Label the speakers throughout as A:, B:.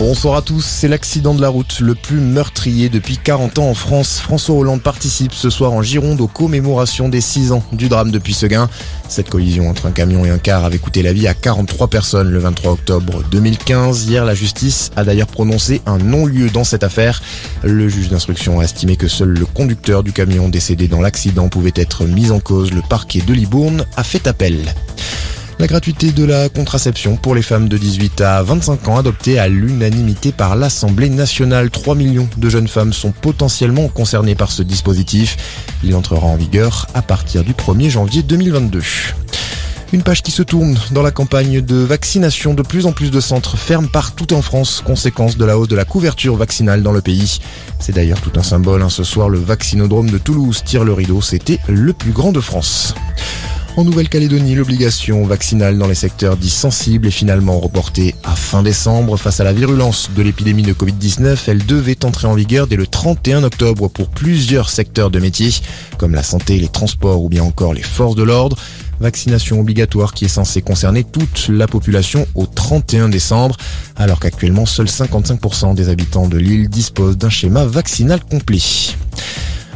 A: Bonsoir à tous, c'est l'accident de la route le plus meurtrier depuis 40 ans en France. François Hollande participe ce soir en Gironde aux commémorations des 6 ans du drame depuis Seguin. Cette collision entre un camion et un car avait coûté la vie à 43 personnes le 23 octobre 2015. Hier, la justice a d'ailleurs prononcé un non-lieu dans cette affaire. Le juge d'instruction a estimé que seul le conducteur du camion décédé dans l'accident pouvait être mis en cause. Le parquet de Libourne a fait appel. La gratuité de la contraception pour les femmes de 18 à 25 ans adoptée à l'unanimité par l'Assemblée nationale. 3 millions de jeunes femmes sont potentiellement concernées par ce dispositif. Il entrera en vigueur à partir du 1er janvier 2022. Une page qui se tourne dans la campagne de vaccination. De plus en plus de centres ferment partout en France, conséquence de la hausse de la couverture vaccinale dans le pays. C'est d'ailleurs tout un symbole. Hein. Ce soir, le vaccinodrome de Toulouse tire le rideau. C'était le plus grand de France. En Nouvelle-Calédonie, l'obligation vaccinale dans les secteurs dits sensibles est finalement reportée à fin décembre. Face à la virulence de l'épidémie de Covid-19, elle devait entrer en vigueur dès le 31 octobre pour plusieurs secteurs de métiers, comme la santé, les transports ou bien encore les forces de l'ordre. Vaccination obligatoire qui est censée concerner toute la population au 31 décembre, alors qu'actuellement seuls 55% des habitants de l'île disposent d'un schéma vaccinal complet.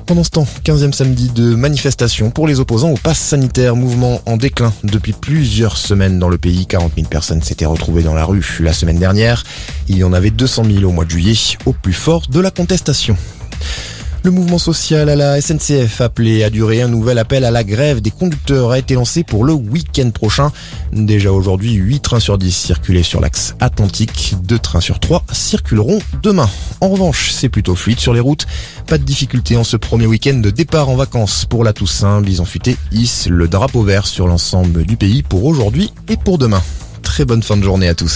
A: Pendant ce temps, 15e samedi de manifestation pour les opposants au pass sanitaire, mouvement en déclin depuis plusieurs semaines dans le pays. 40 000 personnes s'étaient retrouvées dans la rue la semaine dernière. Il y en avait 200 000 au mois de juillet, au plus fort de la contestation. Le mouvement social à la SNCF appelé à durer un nouvel appel à la grève des conducteurs a été lancé pour le week-end prochain. Déjà aujourd'hui, 8 trains sur 10 circulaient sur l'axe Atlantique, 2 trains sur 3 circuleront demain. En revanche, c'est plutôt fluide sur les routes. Pas de difficulté en ce premier week-end de départ en vacances pour la Toussaint. Bison Futé hisse le drapeau vert sur l'ensemble du pays pour aujourd'hui et pour demain. Très bonne fin de journée à tous.